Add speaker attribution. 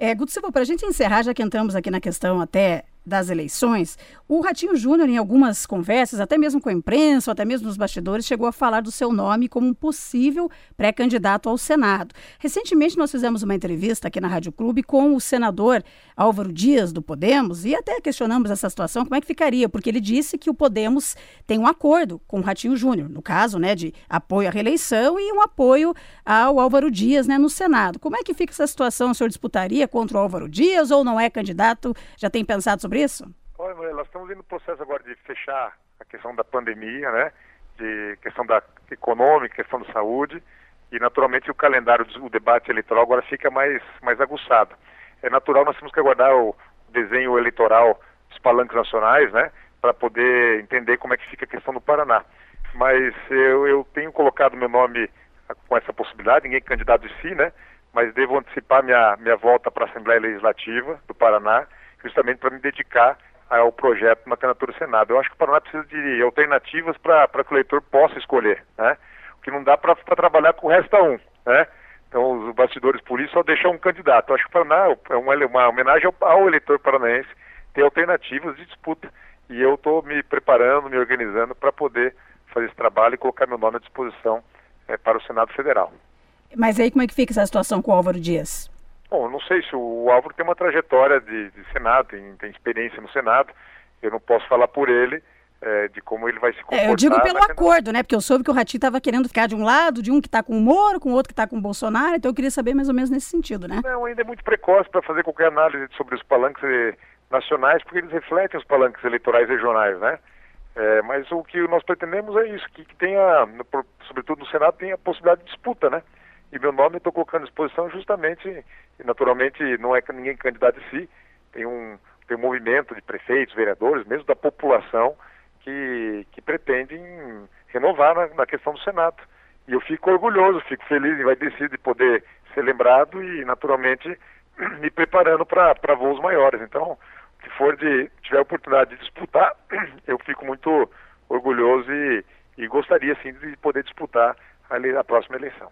Speaker 1: É, Guto Silva, para a gente encerrar, já que entramos aqui na questão até das eleições, o Ratinho Júnior, em algumas conversas, até mesmo com a imprensa, até mesmo nos bastidores, chegou a falar do seu nome como um possível pré-candidato ao Senado. Recentemente, nós fizemos uma entrevista aqui na Rádio Clube com o senador Álvaro Dias, do Podemos, e até questionamos essa situação, como é que ficaria, porque ele disse que o Podemos tem um acordo com o Ratinho Júnior, no caso, né, de apoio à reeleição e um apoio ao Álvaro Dias, né, no Senado. Como é que fica essa situação? O senhor disputaria contra o Álvaro Dias ou não é candidato? Já tem pensado sobre isso?
Speaker 2: Olha, nós estamos no processo agora de fechar a questão da pandemia, né? De questão da econômica, questão da saúde e naturalmente o calendário do debate eleitoral agora fica mais mais aguçado. É natural nós temos que aguardar o desenho eleitoral dos palanques nacionais, né? Para poder entender como é que fica a questão do Paraná. Mas eu, eu tenho colocado meu nome com essa possibilidade, ninguém é candidato de si, né? Mas devo antecipar minha minha volta para a Assembleia Legislativa do Paraná justamente para me dedicar ao projeto uma candidatura ao Senado. Eu acho que o Paraná precisa de alternativas para que o eleitor possa escolher, né? O que não dá para trabalhar com o resto a um, né? Então, os bastidores políticos só deixam um candidato. Eu acho que o Paraná é uma, uma homenagem ao, ao, eleitor paranaense ter alternativas de disputa. E eu estou me preparando, me organizando para poder fazer esse trabalho e colocar meu nome à disposição é, para o Senado Federal.
Speaker 1: Mas aí como é que fica essa situação com o Álvaro Dias?
Speaker 2: Bom, não sei se o Álvaro tem uma trajetória de, de Senado, tem, tem, experiência no Senado. Eu não posso falar por ele é, de como ele vai se comportar.
Speaker 1: É, eu digo pelo acordo, né? Porque eu soube que o Ratinho estava querendo ficar de um lado, de um que está com o Moro, com o outro que está com o Bolsonaro. Então eu queria saber mais ou menos nesse sentido, né?
Speaker 2: Não, ainda é muito precoce para fazer qualquer análise sobre os palanques eh, nacionais, porque eles refletem os palanques eleitorais regionais, né? É, mas o que nós pretendemos é isso, que, que tenha, sobretudo no Senado, tenha a possibilidade de disputa, né? E meu nome eu estou colocando à disposição justamente, naturalmente não é ninguém candidato de si, tem um, tem um movimento de prefeitos, vereadores, mesmo da população, que, que pretendem renovar na, na questão do Senado. E eu fico orgulhoso, fico feliz e vai decidir de poder ser lembrado e, naturalmente, me preparando para voos maiores. Então, se for de tiver a oportunidade de disputar, eu fico muito orgulhoso e, e gostaria sim de poder disputar a, a próxima eleição.